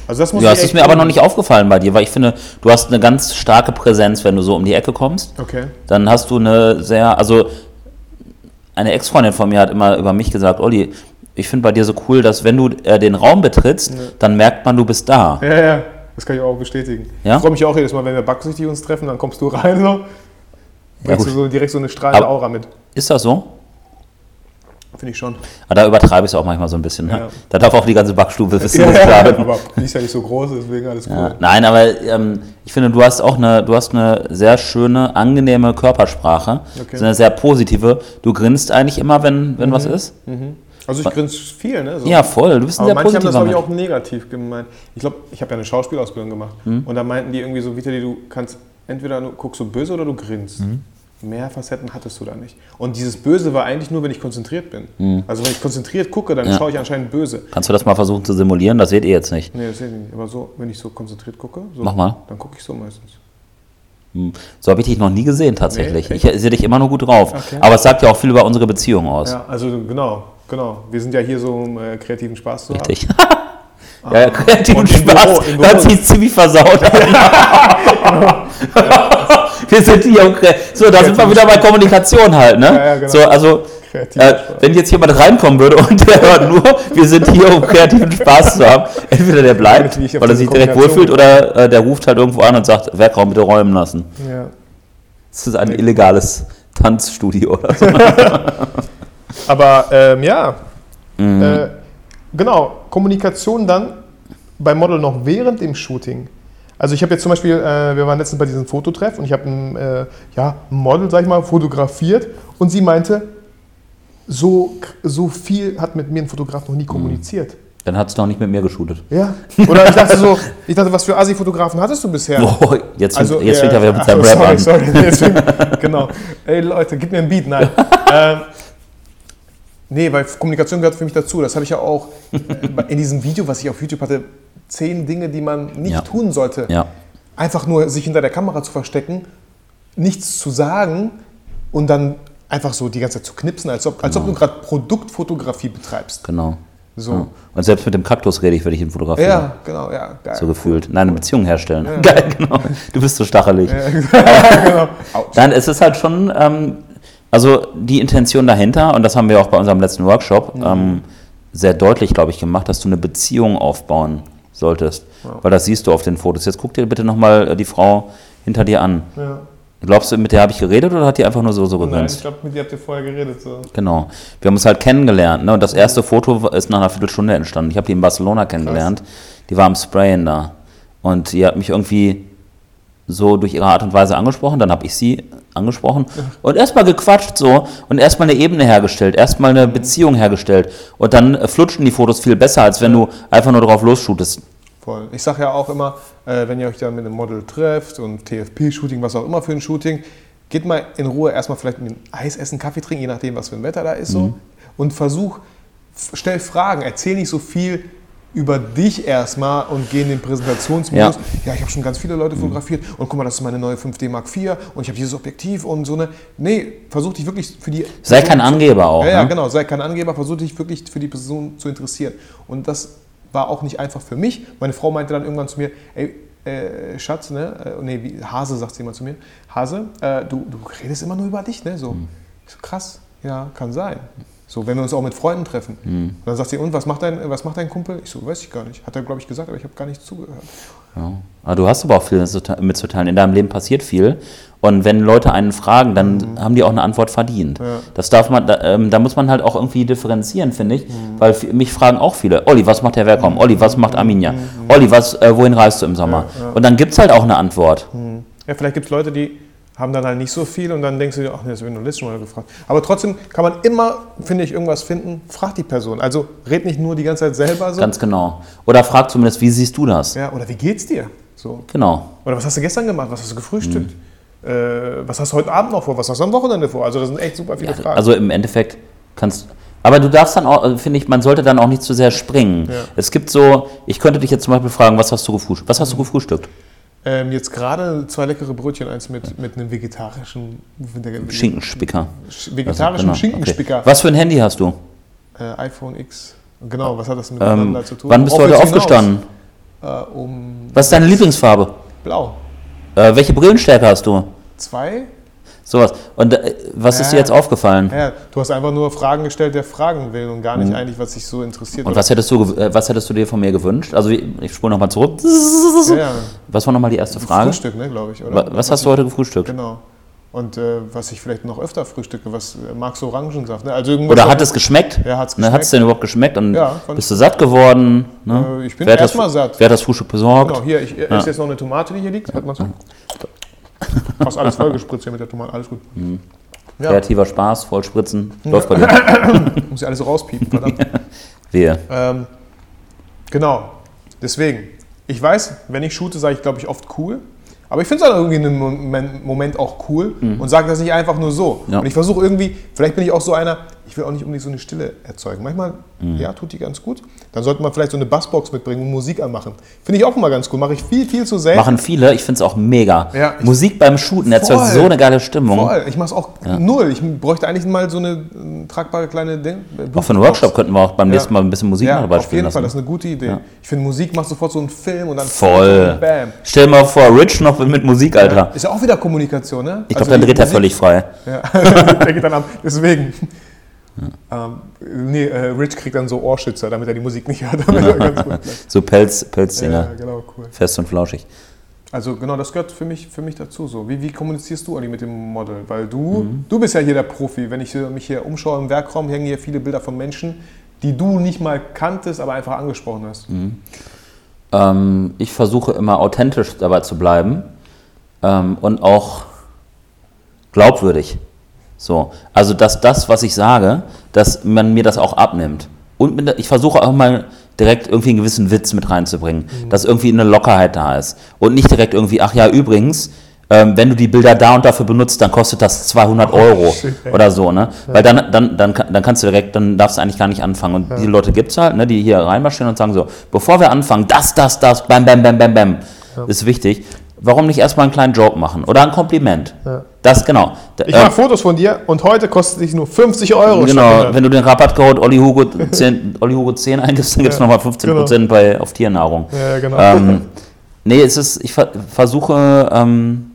Also das muss
Ja, es ist mir aber noch nicht aufgefallen bei dir, weil ich finde, du hast eine ganz starke Präsenz, wenn du so um die Ecke kommst.
Okay.
Dann hast du eine sehr, also eine Ex-Freundin von mir hat immer über mich gesagt, Olli, ich finde bei dir so cool, dass wenn du äh, den Raum betrittst, dann merkt man, du bist da.
Ja, ja, das kann ich auch bestätigen.
Ja?
Ich freue mich auch jedes Mal, wenn wir backsüchtig uns treffen, dann kommst du rein so. Bringst
gut.
du so direkt so eine strahlende Aura mit.
Ist das so?
Finde ich schon.
Aber da übertreibe ich es auch manchmal so ein bisschen. Ne?
Ja.
Da darf auch die ganze Backstube wissen,
Ja,
was
ja,
bin.
aber die ist ja nicht so groß, deswegen alles cool.
Ja, nein, aber ähm, ich finde, du hast auch eine, du hast eine sehr schöne, angenehme Körpersprache,
Okay.
so eine sehr positive. Du grinst eigentlich immer, wenn, wenn was ist.
Also ich grinse viel, ne? So.
Ja, voll. Du bist ein
Aber
sehr
manche haben das, glaube ich, auch negativ gemeint. Ich glaube, ich habe ja eine Schauspielausbildung gemacht.
Hm?
Und da meinten die irgendwie so, Vitali, du kannst entweder du guckst du böse oder du grinst. Mehr Facetten hattest du da nicht. Und dieses Böse war eigentlich nur, wenn ich konzentriert bin. Also wenn ich konzentriert gucke, dann.
Ja.
schaue ich anscheinend böse.
Kannst du das mal versuchen zu simulieren? Das seht ihr jetzt nicht.
Nee, das sehe ich nicht. Aber so, wenn ich so konzentriert gucke, so,
Mach mal.
dann gucke ich so meistens.
Hm. So habe ich dich noch nie gesehen, tatsächlich.
Nee,
ich sehe dich immer nur gut drauf.
Okay.
Aber es sagt ja auch viel über unsere Beziehung aus.
Ja, also genau, genau. Wir sind ja hier so, um äh, kreativen Spaß zu haben.
Richtig. ja, ja, kreativen
Und im
Spaß.
Büro, Büro.
sich ziemlich versaut. wir sind hier um kre- So, da sind wir wieder bei Kommunikation halt, ne?
Ja, ja, genau.
So, also, äh, wenn jetzt jemand reinkommen würde und der hört nur, wir sind hier, um kreativen Spaß zu haben, entweder der bleibt, weil er sich direkt wohlfühlt, oder äh, der ruft halt irgendwo an und sagt, Werkraum bitte räumen lassen.
Ja.
Das ist ein illegales Tanzstudio oder so.
Aber ähm, ja,
Mhm.
äh, genau, Kommunikation dann beim Model noch während dem Shooting. Also ich habe jetzt zum Beispiel, äh, wir waren letztens bei diesem Fototreff und ich habe ein, äh, ja, Model, sag ich mal, fotografiert und sie meinte, so, so viel hat mit mir ein Fotograf noch nie kommuniziert.
Dann hat es doch nicht mit mir geshootet.
Ja. Oder ich dachte so, ich dachte, was für Assi-Fotografen hattest du bisher?
Oh, jetzt
Also,
jetzt fängt er wieder mit seinem
so,
Rap
sorry,
an.
Sorry, Deswegen, genau. Ey Leute, gib mir ein Beat. Nein. ähm, nee, weil Kommunikation gehört für mich dazu. Das habe ich ja auch äh, in diesem Video, was ich auf YouTube hatte, zehn Dinge, die man nicht
Ja.
tun sollte.
Ja.
Einfach nur sich hinter der Kamera zu verstecken, nichts zu sagen und dann einfach so die ganze Zeit zu knipsen, als ob, als ob du gerade Produktfotografie betreibst.
Genau.
So.
Ja. Und selbst mit dem Kaktus rede ich, wenn ich ihn fotografiere.
Ja, genau, ja, geil.
So gefühlt. Nein, eine Beziehung herstellen. Geil, genau. Du bist so stachelig.
genau. Autsch.
Nein, es ist halt schon, ähm, also die Intention dahinter, und das haben wir auch bei unserem letzten Workshop
Mhm.
ähm, sehr deutlich, glaube ich, gemacht, dass du eine Beziehung aufbauen solltest. Weil das siehst du auf den Fotos. Jetzt guck dir bitte nochmal die Frau hinter dir an.
Ja.
Glaubst du, mit der habe ich geredet oder hat die einfach nur so, so
Nein, ich
gegrinst?
glaube, mit dir habt ihr vorher geredet. So.
Genau. Wir haben uns halt kennengelernt. Ne? Und das erste Foto ist nach einer Viertelstunde entstanden. Ich habe die in Barcelona kennengelernt. Die war am Sprayen da. Und die hat mich irgendwie so durch ihre Art und Weise angesprochen, dann habe ich sie angesprochen und erstmal gequatscht so und erstmal eine Ebene hergestellt, erstmal eine Beziehung hergestellt und dann äh, flutschen die Fotos viel besser, als wenn du einfach nur drauf losshootest.
Voll. Ich sage ja auch immer, äh, wenn ihr euch dann mit einem Model trefft und TFP-Shooting, was auch immer für ein Shooting, geht mal in Ruhe erstmal vielleicht mit einem Eis essen, Kaffee trinken, je nachdem, was für ein Wetter da ist so und versuch, stell Fragen, erzähl nicht so viel über dich erstmal und geh in den Präsentationsmodus.
Ja.
Ja, ich habe schon ganz viele Leute fotografiert und guck mal, das ist meine neue 5D Mark IV und ich habe dieses Objektiv und so eine. Nee, versuch dich wirklich für die.
Sei kein Angeber auch.
Ja, ja,
ne?
genau, sei kein Angeber, versuch dich wirklich für die Person zu interessieren. Und das war auch nicht einfach für mich. Meine Frau meinte dann irgendwann zu mir, ey, äh, Schatz, ne, äh, nee, wie, Hase sagt sie immer zu mir, Hase, äh, du, du redest immer nur über dich, ne, so.
Hm.
Ich so, krass, ja, kann sein. So, wenn wir uns auch mit Freunden treffen.
Hm.
Und dann sagt sie, und was macht dein, was macht dein Kumpel? Ich so, weiß ich gar nicht. Hat er, glaube ich, gesagt, aber ich habe gar nicht zugehört.
Ja. Aber du hast aber auch viel mitzuteilen. In deinem Leben passiert viel. Und wenn Leute einen fragen, dann haben die auch eine Antwort verdient.
Mhm. Ja.
Das darf man, da, ähm, da muss man halt auch irgendwie differenzieren, finde ich.
Mhm.
Weil mich fragen auch viele, Olli, was macht der Werkom? Olli, was macht Arminia?
Mhm.
Olli, was, äh, wohin reist du im Sommer? Und dann gibt es halt auch eine Antwort.
Ja, vielleicht gibt es Leute, die haben dann halt nicht so viel und dann denkst du dir, ach nee, das wird nur letztes Mal gefragt. Aber trotzdem kann man immer, finde ich, irgendwas finden, frag die Person. Also red nicht nur die ganze Zeit selber so.
Ganz genau. Oder frag zumindest, wie siehst du das?
ja, oder wie geht's dir? So.
Genau.
Oder was hast du gestern gemacht? Was hast du gefrühstückt?
Mhm.
Äh, was hast du heute Abend noch vor? Was hast du am Wochenende vor? Also das sind echt super viele Fragen.
Also im Endeffekt kannst aber du darfst dann auch, äh, finde ich, man sollte dann auch nicht zu sehr springen.
Ja.
Es gibt so, ich könnte dich jetzt zum Beispiel fragen, was hast du gefrühstückt? Was hast du
Mhm.
gefrühstückt?
Ähm, jetzt gerade zwei leckere Brötchen, eins mit, mit einem vegetarischen
Schinkenspicker.
Sch- Vegetarischen
Also, genau,
Schinkenspicker.
Okay. Was für ein Handy hast du?
Äh, iPhone X. Genau, was hat das miteinander
Ähm,
zu tun?
wann bist du heute aufgestanden?
Äh, um
Was ist deine Lieblingsfarbe?
blau.
Äh, welche Brillenstärke hast du?
Zwei?
Sowas. Und äh, was ist dir
Ja.
jetzt aufgefallen?
Ja, du hast einfach nur Fragen gestellt, der fragen will und gar nicht eigentlich, was dich so interessiert.
Mhm. Und was hättest, du, äh, was hättest du dir von mir gewünscht? Also ich spule nochmal zurück.
ja, ja.
Was war nochmal die erste Frage?
Frühstück, ne, glaube ich. Oder?
Wa- Was hast du heute gefrühstückt?
Genau. Und äh, was ich vielleicht noch öfter frühstücke, was äh, magst du Orangensaft? Ne? Also
Oder hat es geschmeckt?
Ja, hat's
Ne, Hat es denn überhaupt geschmeckt? Und
Ja,
bist du satt geworden? Ne?
Äh, ich bin
hat
erstmal satt.
Wer hat das Frühstück besorgt?
Genau, hier, ich esse jetzt noch eine Tomate, die hier liegt. Hat man so. Fast alles vollgespritzt hier mit der Tomate, alles gut.
Mhm.
Ja,
Kreativer Spaß, voll spritzen. Läuft bei dir.
muss ja alles so rauspiepen, verdammt.
Wehe.
ähm, genau, deswegen. Ich weiß, wenn ich shoote, sage ich, glaube ich, oft cool. Aber ich finde es dann irgendwie in einem Moment- auch cool und sage das nicht einfach nur so.
Mhm. Ja.
Und ich versuche irgendwie, vielleicht bin ich auch so einer, ich will auch nicht unbedingt so eine Stille erzeugen. Manchmal,
Mhm.
ja, tut die ganz gut. Dann sollte man vielleicht so eine Bassbox mitbringen und Musik anmachen. Finde ich auch immer ganz cool. Mache ich viel, viel zu selten.
Machen viele, ich finde es auch mega.
Ja,
Musik beim Shooten erzeugt so eine geile Stimmung.
Voll. Ich mache es auch null. Ich bräuchte eigentlich mal so eine äh, tragbare kleine Ding.
Auch für einen Workshop könnten wir auch beim nächsten Mal ein bisschen Musik
ja,
dabei
auf jeden Fall, das ist eine gute Idee. Ich finde, Musik macht sofort so einen Film und dann
Voll.
Bam.
Stell dir mal vor, Rich noch mit Musik, Alter.
Ist ja auch wieder Kommunikation, ne?
Ich glaube, dann dreht er völlig frei.
Ja, der geht dann ab. Deswegen. Ähm, nee, äh, Rich kriegt dann so Ohrschützer, damit er die Musik nicht hört.
So Pelz,
ja,
Pelzdinger.
genau, cool.
Fest und flauschig.
Also genau, das gehört für mich, für mich dazu. So. Wie, wie kommunizierst du, Olli, mit dem Model? Weil du, du bist ja hier der Profi. Wenn ich mich hier umschaue im Werkraum, hängen hier viele Bilder von Menschen, die du nicht mal kanntest, aber einfach angesprochen hast.
Ähm, ich versuche immer authentisch dabei zu bleiben ähm, und auch glaubwürdig. So, also dass das, was ich sage, dass man mir das auch abnimmt. Und mit, der- ich versuche auch mal direkt irgendwie einen gewissen Witz mit reinzubringen, dass irgendwie eine Lockerheit da ist. Und nicht direkt irgendwie, ach ja, übrigens, ähm, wenn du die Bilder da und dafür benutzt, dann kostet das 200 Euro
ey.
oder so, ne? Weil dann, dann, dann, dann kannst du direkt, dann darfst du eigentlich gar nicht anfangen. Und diese Leute gibt es halt, ne, die hier reinmarschieren und sagen so, bevor wir anfangen, das, das, das, bam, bam, bam, bam, bam, ist wichtig. Warum nicht erstmal einen kleinen Joke machen oder ein Kompliment? Das, genau.
Ich mache Fotos von dir und heute kostet dich nur 50 Euro.
Genau,
100.
wenn du den Rabattcode Olli Hugo 10, Olli Hugo 10 eingibst, dann gibt es
Ja,
nochmal 15% bei, auf Tiernahrung.
Ja, ja, genau.
Ähm, nee, es ist, ich ver versuche, ähm,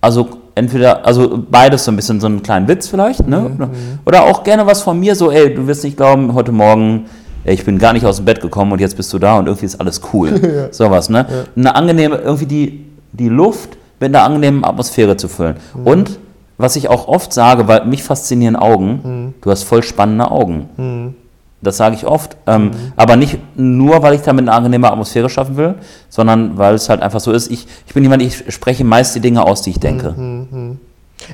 also entweder, also beides so ein bisschen so einen kleinen Witz vielleicht, ne?
Mhm,
Oder auch gerne was von mir, so, ey, du wirst nicht glauben, heute Morgen, ich bin gar nicht aus dem Bett gekommen und jetzt bist du da und irgendwie ist alles cool. Sowas, ne? Eine angenehme, irgendwie die, die Luft mit einer angenehmen Atmosphäre zu füllen.
Mhm.
Und was ich auch oft sage, weil mich faszinieren Augen,
Mhm.
du hast voll spannende Augen. Das sage ich oft. Ähm, Aber nicht nur, weil ich damit eine angenehme Atmosphäre schaffen will, sondern weil es halt einfach so ist. Ich, ich bin jemand, ich spreche meist die Dinge aus, die ich denke.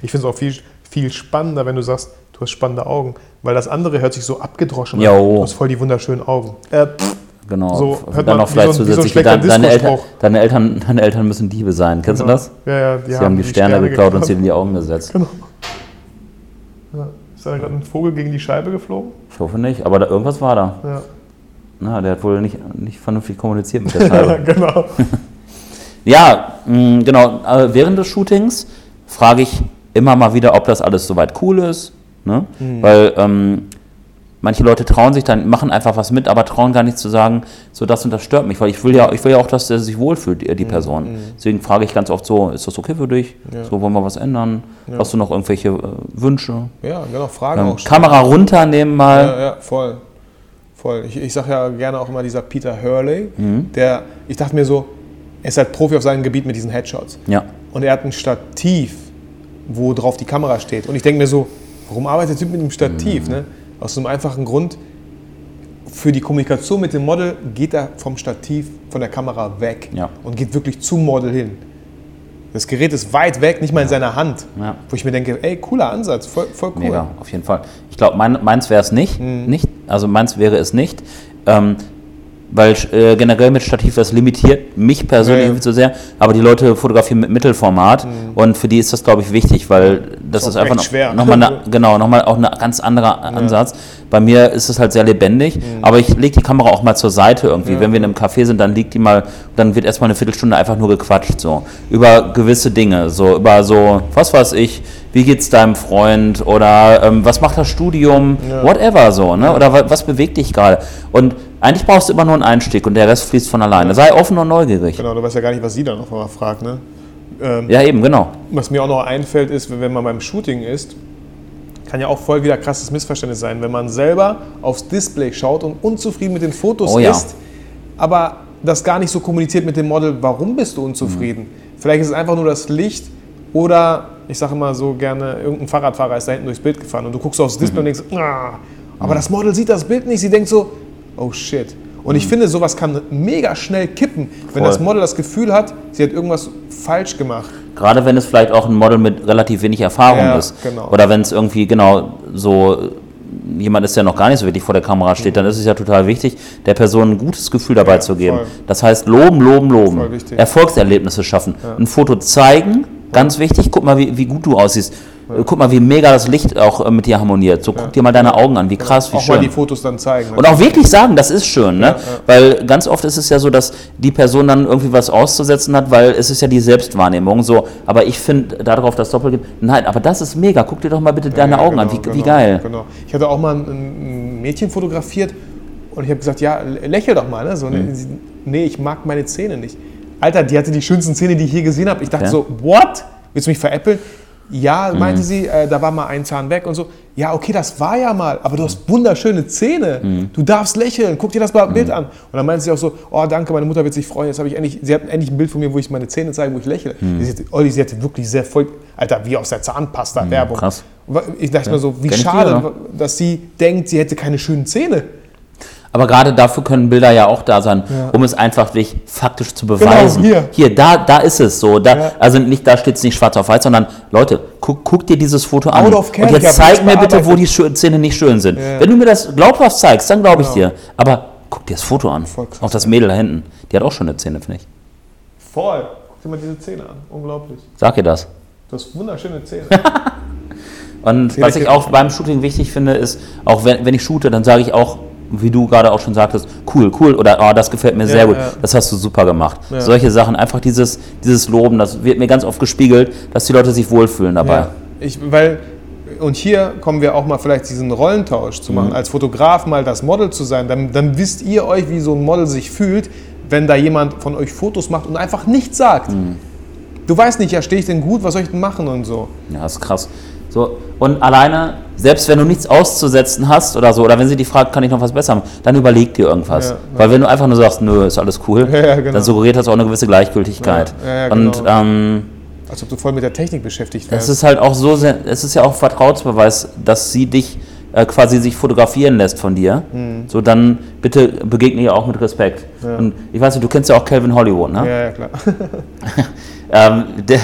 Ich finde es auch viel, viel spannender, wenn du sagst, du hast spannende Augen. Weil das andere hört sich so abgedroschen
Jo.
an. Du hast voll die wunderschönen Augen. Äh, pff,
Genau.
So hört
dann
man
noch vielleicht
so so
zusätzlich,
schlechter
deine, deine, Eltern, deine, Eltern, deine Eltern müssen Diebe sein. Kennst du das?
Ja, ja, die
Sie haben die Sterne, geklaut und sie in die Augen gesetzt.
Genau. Ja. Ist da gerade ein Vogel gegen die Scheibe geflogen?
Ich hoffe nicht, aber da, irgendwas war da.
Ja,
Na, der hat wohl nicht, nicht vernünftig kommuniziert mit der Scheibe.
genau.
Ja, mh, genau. äh, Während des Shootings frage ich immer mal wieder, ob das alles soweit cool ist. Ne?
Mhm.
Weil ähm, manche Leute trauen sich dann, machen einfach was mit, aber trauen gar nicht zu sagen, so das und das stört mich. Weil ich will ja, ich will ja auch, dass der sich wohlfühlt, die, die Person. Deswegen frage ich ganz oft so, ist das okay für dich?
Mhm. Ja.
So, wollen wir was ändern? Hast du noch irgendwelche äh, Wünsche?
Ja, genau, Fragen
Ähm,
auch.
Kamera runternehmen mal.
Ja, ja, voll. Voll. Ich, ich sage ja gerne auch immer dieser Peter Hurley,
Mhm.
der, ich dachte mir so, er ist halt Profi auf seinem Gebiet mit diesen Headshots.
Ja.
Und er hat ein Stativ, wo drauf die Kamera steht. Und ich denke mir so, warum arbeitet der Typ mit einem Stativ?
Mhm.
Ne? Aus einem einfachen Grund, für die Kommunikation mit dem Model geht er vom Stativ, von der Kamera weg
Ja.
und geht wirklich zum Model hin. Das Gerät ist weit weg, nicht mal in seiner Hand.
Ja.
Wo ich mir denke, ey, cooler Ansatz, voll, voll cool.
Mega, auf jeden Fall. Ich glaube, mein, meins wäre es nicht,
Mhm.
nicht. Also meins wäre es nicht. Ähm, weil äh, generell mit Stativ, das limitiert mich persönlich
Ja, ja.
irgendwie zu sehr, aber die Leute fotografieren mit Mittelformat und für die ist das, glaube ich, wichtig, weil das
Mhm. Ist
ist, einfach noch, noch mal eine, genau, nochmal auch ein ganz anderer Ansatz. Bei mir ist es halt sehr lebendig, aber ich lege die Kamera auch mal zur Seite irgendwie.
Mhm. Ja.
Wenn wir in einem Café sind, dann liegt die mal, dann wird erstmal eine Viertelstunde einfach nur gequatscht, so. Über gewisse Dinge, so, über so, was weiß ich, wie geht's deinem Freund oder ähm, was macht das Studium,
Ja.
whatever so, ne? Oder wa- was bewegt dich gerade? Und eigentlich brauchst du immer nur einen Einstieg und der Rest fließt von alleine. Sei offen und neugierig.
Genau, du weißt ja gar nicht, was sie dann noch mal fragt. Ne? Ähm,
Ja, eben, genau.
Was mir auch noch einfällt, ist, wenn man beim Shooting ist, kann ja auch voll wieder krasses Missverständnis sein, wenn man selber aufs Display schaut und unzufrieden mit den Fotos
Oh ja.
ist, aber das gar nicht so kommuniziert mit dem Model, warum bist du unzufrieden? Vielleicht ist es einfach nur das Licht oder, ich sage immer so gerne, irgendein Fahrradfahrer ist da hinten durchs Bild gefahren und du guckst aufs Display und denkst, ah, aber das Model sieht das Bild nicht, sie denkt so, oh shit. Und ich finde, sowas kann mega schnell kippen, wenn
Voll.
das Model das Gefühl hat, sie hat irgendwas falsch gemacht.
Gerade wenn es vielleicht auch ein Model mit relativ wenig Erfahrung
Ja,
ist.
genau.
Oder wenn es irgendwie, genau, so jemand ist, der noch gar nicht so wirklich vor der Kamera steht, dann ist es ja total wichtig, der Person ein gutes Gefühl dabei
Ja,
zu geben.
voll.
Das heißt, loben, loben, loben. Erfolgserlebnisse schaffen. Ein Foto zeigen, ganz wichtig. Guck mal, wie, wie gut du aussiehst. Äh, Guck mal, wie mega das Licht auch äh, mit dir harmoniert. So, guck dir mal deine Augen an, wie krass, wie
auch mal
schön.
die Fotos dann zeigen.
Und auch wirklich sagen, das ist schön, ne?
Ja, ja.
Weil ganz oft ist es ja so, dass die Person dann irgendwie was auszusetzen hat, weil es ist ja die Selbstwahrnehmung so. Aber ich finde darauf das Doppelgeben, nein, aber das ist mega. Guck dir doch mal bitte deine
Ja,
Augen an,
genau,
wie, wie
genau,
geil.
Genau. Ich hatte auch mal ein, Mädchen fotografiert und ich habe gesagt, ja, lä- lächel doch mal. Ne? So,
Mhm.
ne? Nee, ich mag meine Zähne nicht. Alter, die hatte die schönsten Zähne, die ich je gesehen habe. Ich dachte
Ja.
so, what? Willst du mich veräppeln?
Mhm.
Ja, meinte sie, äh, da war mal ein Zahn weg und so. Ja, okay, das war ja mal, aber du hast wunderschöne Zähne.
Mhm.
Du darfst lächeln, guck dir das mal Bild an. Und dann meinte sie auch so, oh danke, meine Mutter wird sich freuen. Jetzt habe ich endlich, sie hat endlich ein Bild von mir, wo ich meine Zähne zeige, wo ich lächle.
Mhm.
Sie, Olli, sie hatte wirklich sehr voll, Alter, wie aus der Zahnpasta-Werbung.
krass.
Ich dachte mir so, wie
Kenn ich die,
schade,
oder?
dass sie denkt, sie hätte keine schönen Zähne.
Aber gerade dafür können Bilder ja auch da sein,
Ja.
um es einfach wirklich faktisch zu beweisen.
Genau, hier.
da, da ist es so. Da,
Ja.
Also nicht, da steht es nicht schwarz auf weiß, sondern Leute, guck, guck dir dieses Foto an. Und
ich
jetzt zeig mir bitte, wo die Zähne nicht schön sind. Wenn du mir das glaubhaft zeigst, dann glaube ich
Genau.
dir. Aber guck dir das Foto an.
Krass,
auch das Mädel da hinten. Die hat auch schöne Zähne, finde ich.
Voll. Guck dir mal diese Zähne an. Unglaublich.
Sag ihr das.
Du hast wunderschöne Zähne.
Und was ich auch beim Shooting wichtig finde, ist, auch wenn, wenn ich shoote, dann sage ich auch, wie du gerade auch schon sagtest, cool, cool oder oh, das gefällt mir sehr gut,
ja.
das hast du super gemacht.
Ja.
Solche Sachen, einfach dieses, dieses Loben, das wird mir ganz oft gespiegelt, dass die Leute sich wohlfühlen dabei.
Ja. Ich, weil, und hier kommen wir auch mal vielleicht diesen Rollentausch zu machen,
Mhm.
als Fotograf mal das Model zu sein. Dann, dann wisst ihr euch, wie so ein Model sich fühlt, wenn da jemand von euch Fotos macht und einfach nichts sagt.
Mhm.
Du weißt nicht, ja, stehe ich denn gut, was soll ich denn machen und so.
Ja, das ist krass. So, und alleine, selbst wenn du nichts auszusetzen hast oder so, oder wenn sie dich fragt, kann ich noch was besser machen, dann überleg dir irgendwas.
Ja, ja.
Weil wenn du einfach nur sagst, nö, ist alles cool,
Ja, genau.
dann suggeriert das auch eine gewisse Gleichgültigkeit.
Ja,
und
genau.
ähm,
Als ob du voll mit der Technik beschäftigt
Es
wärst.
ist halt auch so, sehr- es ist ja auch Vertrauensbeweis, dass sie dich äh, quasi sich fotografieren lässt von dir, so dann bitte begegne ihr auch mit Respekt. Und ich weiß nicht, du kennst ja auch Calvin Hollywood, ne?
Ja, ja, klar.
Ähm, der,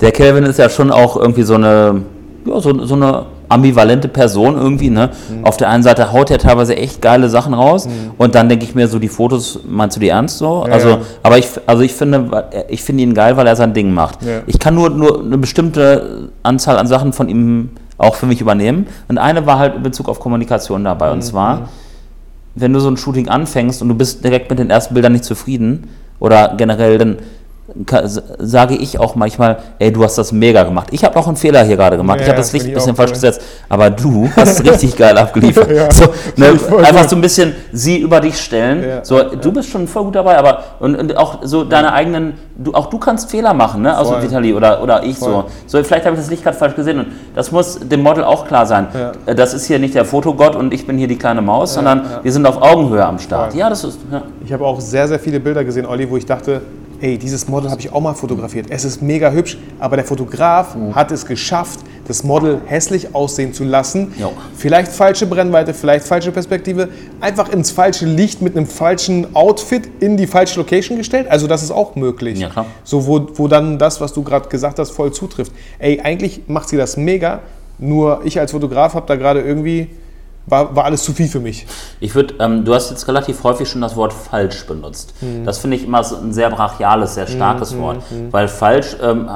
der Calvin ist ja schon auch irgendwie so eine, ja, so, so eine ambivalente Person irgendwie. Ne?
Mhm.
Auf der einen Seite haut er teilweise echt geile Sachen raus und dann denke ich mir so, die Fotos, meinst du die ernst so?
Ja,
also,
ja.
aber ich, also ich finde, ich finde ihn geil, weil er sein Ding macht.
Ja.
Ich kann nur, nur eine bestimmte Anzahl an Sachen von ihm auch für mich übernehmen. Und eine war halt in Bezug auf Kommunikation dabei.
Mhm.
Und zwar, wenn du so ein Shooting anfängst und du bist direkt mit den ersten Bildern nicht zufrieden oder generell, dann sage ich auch manchmal, ey, du hast das mega gemacht. Ich habe auch einen Fehler hier gerade gemacht.
Ja,
ich habe das Licht ein bisschen falsch gesetzt, aber du hast richtig geil abgeliefert.
Ja,
so, ne, einfach
gut.
so ein bisschen sie über dich stellen.
Ja,
so, du bist schon voll gut dabei, aber und, und auch so deine eigenen, du, auch du kannst Fehler machen, ne? Also. Vitali oder, oder ich
Voll.
so. So, vielleicht habe ich das Licht gerade falsch gesehen und das muss dem Model auch klar sein. Äh, Das ist hier nicht der Fotogott und ich bin hier die kleine Maus, sondern wir sind auf Augenhöhe am Start.
Voll.
Ja, das ist.
Ich habe auch sehr, sehr viele Bilder gesehen, Olli, wo ich dachte, ey, dieses Model habe ich auch mal fotografiert. Es ist mega hübsch, aber der Fotograf
Mhm.
hat es geschafft, das Model hässlich aussehen zu lassen.
Jo.
Vielleicht falsche Brennweite, vielleicht falsche Perspektive, einfach ins falsche Licht mit einem falschen Outfit in die falsche Location gestellt. Also das ist auch möglich.
Ja, klar.
So, wo, wo dann das, was du gerade gesagt hast, voll zutrifft. Ey, eigentlich macht sie das mega, nur ich als Fotograf habe da gerade irgendwie, war, war alles zu viel für mich.
Ich würde, ähm, du hast jetzt relativ häufig schon das Wort falsch benutzt. Das finde ich immer so ein sehr brachiales, sehr starkes Wort. Weil falsch ähm,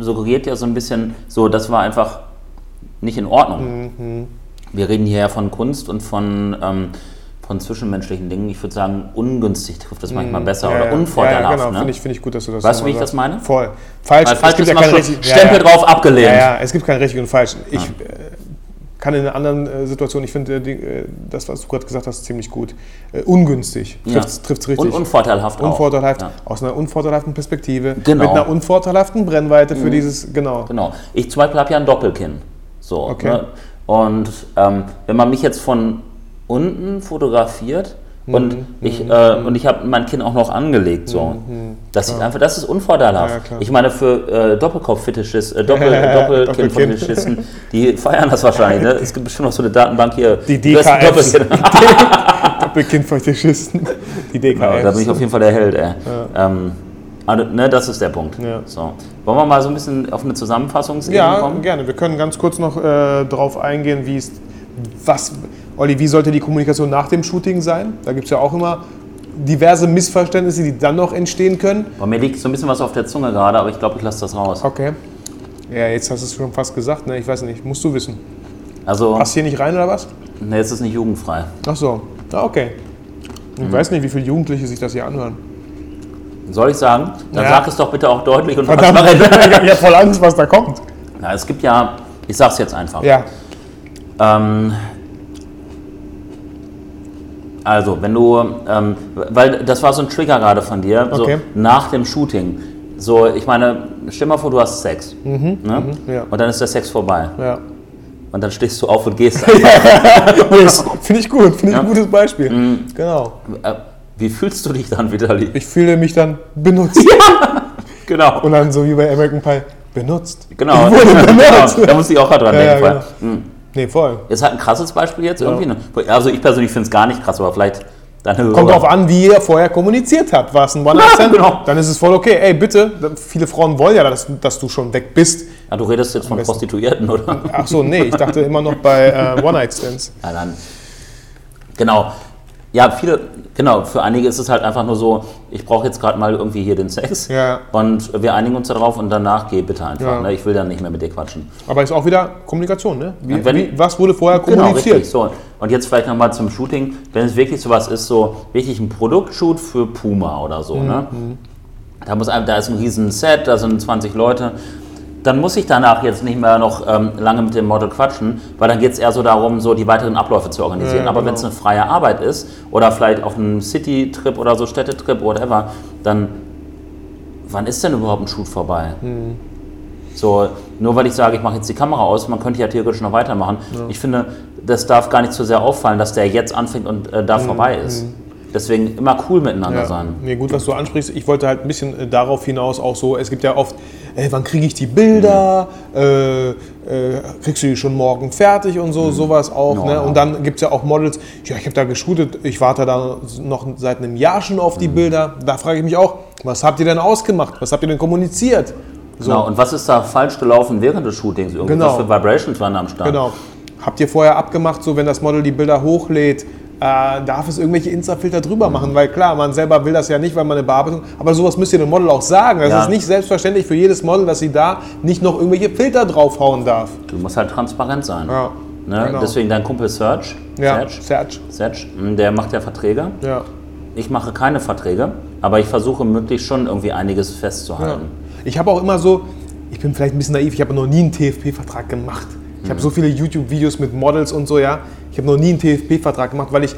suggeriert ja so ein bisschen, so, das war einfach nicht in Ordnung. Wir reden hier ja von Kunst und von, ähm, von zwischenmenschlichen Dingen. Ich würde sagen, ungünstig trifft das manchmal besser
Ja,
oder
ja.
unvorteilhaft.
Ja, ja, genau,
ne?
finde ich, finde ich gut, dass du das
Weißt du, wie ich das meine?
Voll. Falsch,
Weil falsch
es gibt
ist
ja kein
schon
richtig,
Stempel drauf abgelehnt.
Ja, ja, es gibt kein richtig und falsch. Ich äh, kann in einer anderen äh, Situation, ich finde äh, äh, das, was du gerade gesagt hast, ziemlich gut. Äh, ungünstig,
Ja.
trifft es richtig.
Und unvorteilhaft auch.
Unvorteilhaft,
Ja.
aus einer unvorteilhaften Perspektive,
Genau.
mit einer unvorteilhaften Brennweite für dieses, genau.
Genau. Ich zum Beispiel habe ja ein Doppelkinn. So.
Okay.
Ne? Und ähm, wenn man mich jetzt von unten fotografiert und
Mhm.
ich, äh, und ich habe mein Kinn auch noch angelegt, so. Das sieht einfach, das ist unvorteilhaft.
Ja,
ich meine, für äh, Doppelkopf-Fetischisten, äh, Doppel,
Doppelkinn.
Doppelkinn-Fetischisten, die feiern das wahrscheinlich. Ne? Es gibt bestimmt noch so eine Datenbank hier.
Die DKFs.
Doppelkinn.
Doppelkindfetischisten, die DKFs.
Ja, da bin ich auf jeden Fall der Held, ey. Ähm, also, ne, das ist der Punkt.
Ja.
So. Wollen wir mal so ein bisschen auf eine Zusammenfassungsebene
Ja,
kommen?
gerne. Wir können ganz kurz noch äh, darauf eingehen, wie es, was, Olli, wie sollte die Kommunikation nach dem Shooting sein? Da gibt es ja auch immer diverse Missverständnisse, die dann noch entstehen können.
Bei mir liegt so ein bisschen was auf der Zunge gerade, aber ich glaube, ich lasse das raus.
Okay. Ja, jetzt hast du es schon fast gesagt, ne? Ich weiß nicht, musst du wissen.
Also,
Passt hier nicht rein oder was?
ne, jetzt ist es nicht jugendfrei.
Ach so. Ah, okay. Ich
Mhm.
weiß nicht, wie viele Jugendliche sich das hier anhören.
Soll ich sagen? Dann
Ja.
sag es doch bitte auch deutlich und
Verdammt, ich
transparent.
habe ja voll Angst, was da kommt.
Na, es gibt ja, ich sag's jetzt einfach.
Ja.
Ähm, also, wenn du, ähm, weil das war so ein Trigger gerade von dir, so
Okay.
nach dem Shooting. So, ich meine, stell mal vor, du hast Sex. ne?
ja.
Und dann ist der Sex vorbei.
Ja.
Und dann stehst du auf und gehst.
Finde ich gut, finde ich
Ja.
ein gutes Beispiel.
Mhm.
Genau.
Äh, Wie fühlst du dich dann, Vitali?
Ich fühle mich dann benutzt.
Genau.
Und dann so wie bei American Pie, benutzt.
Genau.
Ich wurde benutzt.
genau. Da muss ich auch gerade dran
Ja,
denken.
ja,
vorher. Mhm.
Nee, voll.
Ist halt ein krasses Beispiel jetzt irgendwie. Ne? Also ich persönlich finde es gar nicht krass, aber vielleicht deine
Kommt drauf an, wie ihr vorher kommuniziert habt. War es ein One-Night-Stand?
genau.
Dann ist es voll okay. Ey, bitte, viele Frauen wollen ja, dass, dass du schon weg bist.
Ja, du redest jetzt von. Prostituierten, oder?
Ach so, nee, ich dachte immer noch bei äh, One-Night-Stands.
Ja, dann. Genau. Ja, viele, genau, für einige ist es halt einfach nur so, ich brauche jetzt gerade mal irgendwie hier den Sex
Ja.
und wir einigen uns darauf und danach geh bitte einfach.
Ja.
Ne? Ich will dann nicht mehr mit dir quatschen.
Aber ist auch wieder Kommunikation, ne? Wie,
Wenn-
wie, was wurde vorher
Genau,
kommuniziert?
richtig. So. Und jetzt vielleicht nochmal zum Shooting. Wenn es wirklich sowas ist, so wirklich ein Produktshoot für Puma oder so, ne? Da, muss, da ist ein riesen Set, da sind 20 Leute. Dann muss ich danach jetzt nicht mehr noch ähm, lange mit dem Model quatschen, weil dann geht es eher so darum, so die weiteren Abläufe zu organisieren.
Ja,
Aber
genau.
wenn es eine freie Arbeit ist oder vielleicht auf einem City-Trip oder so, Städtetrip, whatever, dann wann ist denn überhaupt ein Shoot vorbei? So, nur weil ich sage, ich mache jetzt die Kamera aus, man könnte ja theoretisch noch weitermachen. Ich finde, das darf gar nicht zu sehr auffallen, dass der jetzt anfängt und äh, da vorbei ist. Deswegen immer cool miteinander
Ja.
sein.
Nee, gut, was du ansprichst. Ich wollte halt ein bisschen äh, darauf hinaus auch so, es gibt ja oft ey, wann kriege ich die Bilder? Äh, äh, kriegst du die schon morgen fertig und so, sowas auch.
Ja,
ne?
ja.
Und dann gibt es ja auch Models, ja, ich habe da geshootet, ich warte da noch seit einem Jahr schon auf die Bilder. Da frage ich mich auch, was habt ihr denn ausgemacht? Was habt ihr denn kommuniziert? So.
Genau, und was ist da falsch gelaufen während des Shootings? Irgendwie
Genau.
Was für Vibrations waren am Start?
Genau. Habt ihr vorher abgemacht, so wenn das Model die Bilder hochlädt, äh, darf es irgendwelche Insta-Filter drüber machen? Weil klar, man selber will das ja nicht, weil man eine Bearbeitung. Aber sowas müsst ihr dem Model auch sagen. Das
Ja.
ist nicht selbstverständlich für jedes Model, dass sie da nicht noch irgendwelche Filter draufhauen darf.
Du musst halt transparent sein.
Ja.
Ne?
Genau.
Deswegen dein Kumpel Serge,
Ja,
Serge,
Serge.
Serge, mh, der macht ja Verträge.
Ja.
Ich mache keine Verträge, aber ich versuche möglichst schon irgendwie einiges
ja.
festzuhalten.
Ich habe auch immer so, ich bin vielleicht ein bisschen naiv, ich habe noch nie einen TFP-Vertrag gemacht. Ich habe so viele YouTube-Videos mit Models und so, ja. Ich habe noch nie einen TFP-Vertrag gemacht, weil ich,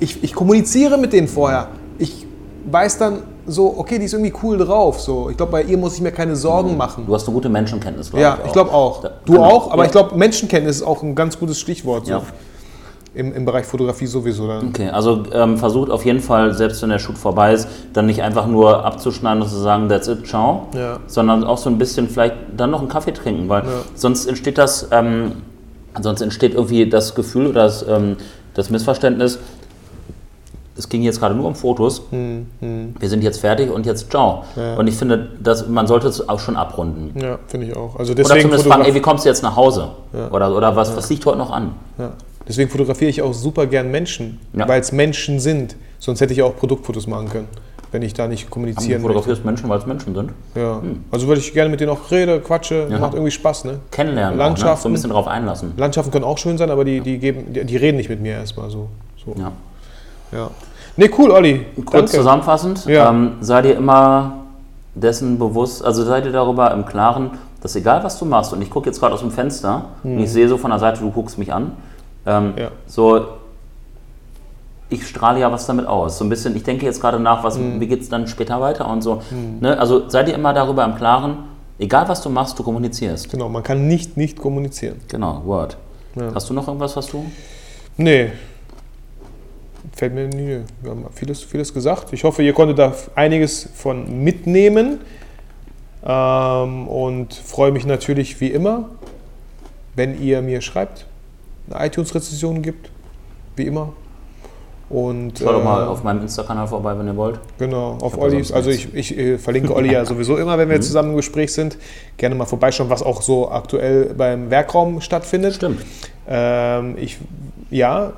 ich, ich kommuniziere mit denen vorher. Ich weiß dann so, okay, die ist irgendwie cool drauf. So. Ich glaube, bei ihr muss ich mir keine Sorgen machen.
Du hast eine gute Menschenkenntnis, glaube
Ja, ich glaube auch. Du
genau.
auch, aber
Ja.
ich glaube, Menschenkenntnis ist auch ein ganz gutes Stichwort so.
Ja.
Im, im Bereich Fotografie sowieso dann.
Okay, also ähm, versucht auf jeden Fall, selbst wenn der Shoot vorbei ist, dann nicht einfach nur abzuschneiden und zu sagen, that's it, ciao,
Ja.
sondern auch so ein bisschen vielleicht dann noch einen Kaffee trinken, weil sonst entsteht das, ähm, sonst entsteht irgendwie das Gefühl oder das, ähm, das Missverständnis, es ging jetzt gerade nur um Fotos, wir sind jetzt fertig und jetzt ciao.
Hm, Ja.
Und ich finde, dass man sollte es auch schon abrunden.
Ja, finde ich auch. Also
Oder
deswegen,
zumindest fragen, ey, wie kommst du jetzt nach Hause? Oder, oder was, was liegt heute noch an?
ja. deswegen fotografiere ich auch super gern Menschen,
Ja.
weil es Menschen sind. Sonst hätte ich auch Produktfotos machen können, wenn ich da nicht
Du
kommunizieren möchte.
fotografierst Menschen, weil es Menschen sind.
Ja. Also würde ich gerne mit denen auch rede, quatsche,
Ja.
macht irgendwie Spaß. Ne?
Kennenlernen, auch, ne? so
Landschaften.
ein bisschen drauf einlassen.
Landschaften können auch schön sein, aber die, die, geben, die, die reden nicht mit mir erstmal so. so.
Ja.
Ja. Nee, cool, Olli.
Kurz
Danke.
zusammenfassend,
Ja.
ähm, sei dir immer dessen bewusst, also sei dir darüber im Klaren, dass egal was du machst, und ich gucke jetzt gerade aus dem Fenster und ich sehe so von der Seite, du guckst mich an, ähm,
Ja.
so, ich strahle ja was damit aus. So ein bisschen, ich denke jetzt gerade nach, was, wie geht es dann später weiter und so. Ne? Also sei dir immer darüber im Klaren, egal was du machst, du kommunizierst.
Genau, man kann nicht nicht kommunizieren.
Genau, Word.
Ja.
Hast du noch irgendwas, was du?
Nee. Fällt mir nie. Wir haben vieles, vieles gesagt. Ich hoffe, ihr konntet da einiges von mitnehmen. Ähm, und freue mich natürlich wie immer, wenn ihr mir schreibt, eine iTunes-Rezession gibt. Wie immer. Und,
Schau doch mal
äh,
auf meinem Insta-Kanal vorbei, wenn ihr wollt.
Genau, auf Ollis.
sonst
Also ich, ich äh, verlinke Olli ja sowieso immer, wenn wir zusammen im Gespräch sind. Gerne mal vorbeischauen, was auch so aktuell beim Werkraum stattfindet.
Stimmt.
Ähm, ich, ja,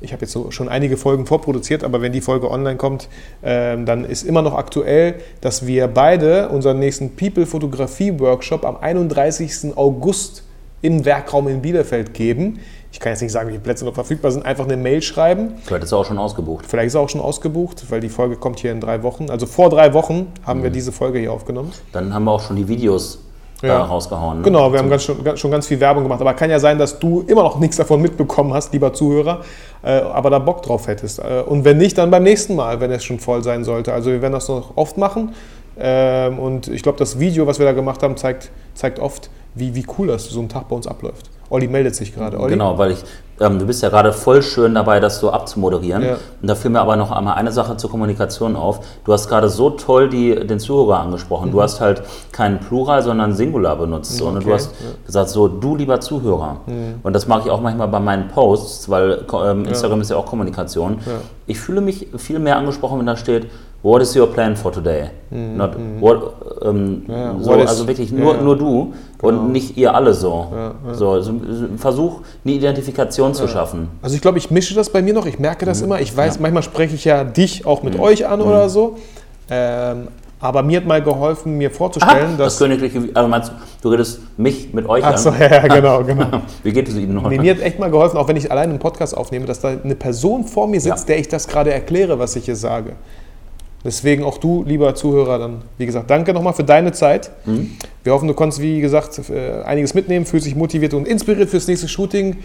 ich habe jetzt so schon einige Folgen vorproduziert, aber wenn die Folge online kommt, ähm, dann ist immer noch aktuell, dass wir beide unseren nächsten People-Fotografie-Workshop am 31. August im Werkraum in Bielefeld geben. Ich kann jetzt nicht sagen, wie viele Plätze noch verfügbar sind, einfach eine Mail schreiben.
Vielleicht ist er auch schon ausgebucht.
Vielleicht ist er auch schon ausgebucht, weil die Folge kommt hier in drei Wochen. Also vor drei Wochen haben wir diese Folge hier aufgenommen.
Dann haben wir auch schon die Videos
Ja.
äh, rausgehauen. ne?
Genau, wir haben ganz, schon, ganz, schon ganz viel Werbung gemacht. Aber kann ja sein, dass du immer noch nichts davon mitbekommen hast, lieber Zuhörer, äh, aber da Bock drauf hättest. Äh, und wenn nicht, dann beim nächsten Mal, wenn es schon voll sein sollte. Also wir werden das noch oft machen. Ähm, und ich glaube, das Video, was wir da gemacht haben, zeigt, zeigt oft, wie, wie cool das so ein Tag bei uns abläuft. Olli meldet sich gerade. Olli?
Genau, weil ich, ähm, du bist ja gerade voll schön dabei, das so abzumoderieren.
Ja.
Und da fiel mir aber noch einmal eine Sache zur Kommunikation auf. Du hast gerade so toll die, den Zuhörer angesprochen. Du hast halt keinen Plural, sondern Singular benutzt. Und
Mhm. Okay,
du hast gesagt, so, du lieber Zuhörer. Und das mache ich auch manchmal bei meinen Posts, weil ähm, Instagram ist ja auch Kommunikation. Ich fühle mich viel mehr angesprochen, wenn da steht, What is your plan for today? Not what, ähm,
Mhm, Ja,
so,
what
also wirklich nur,
ja.
nur du
Genau.
und nicht ihr alle so.
Ja.
So, so, so Versuch, eine Identifikation zu schaffen.
Also ich glaube, ich mische das bei mir noch. Ich merke
Mhm.
das immer. Ich weiß, manchmal spreche ich ja dich auch mit euch an
Mhm.
oder so. Ähm, aber mir hat mal geholfen, mir vorzustellen,
das
dass...
königliche, also meinst du, du redest mich mit euch
Ach so,
an?
ja, ja, genau, genau.
Wie geht es Ihnen
Nee,
heute?
mir hat echt mal geholfen, auch wenn ich alleine einen Podcast aufnehme, dass da eine Person vor mir sitzt,
Ja.
der ich das gerade erkläre, was ich hier sage. Deswegen auch du, lieber Zuhörer, dann, wie gesagt, danke nochmal für deine Zeit.
Mhm.
Wir hoffen, du konntest, wie gesagt, äh, einiges mitnehmen, fühlst dich motiviert und inspiriert fürs nächste Shooting.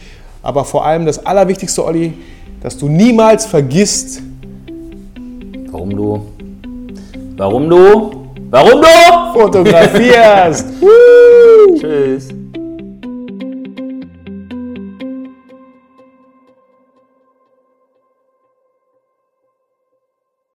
Aber vor allem das Allerwichtigste, Olli, dass du niemals vergisst,
Warum du? Warum du? Warum du?
fotografierst.
Tschüss.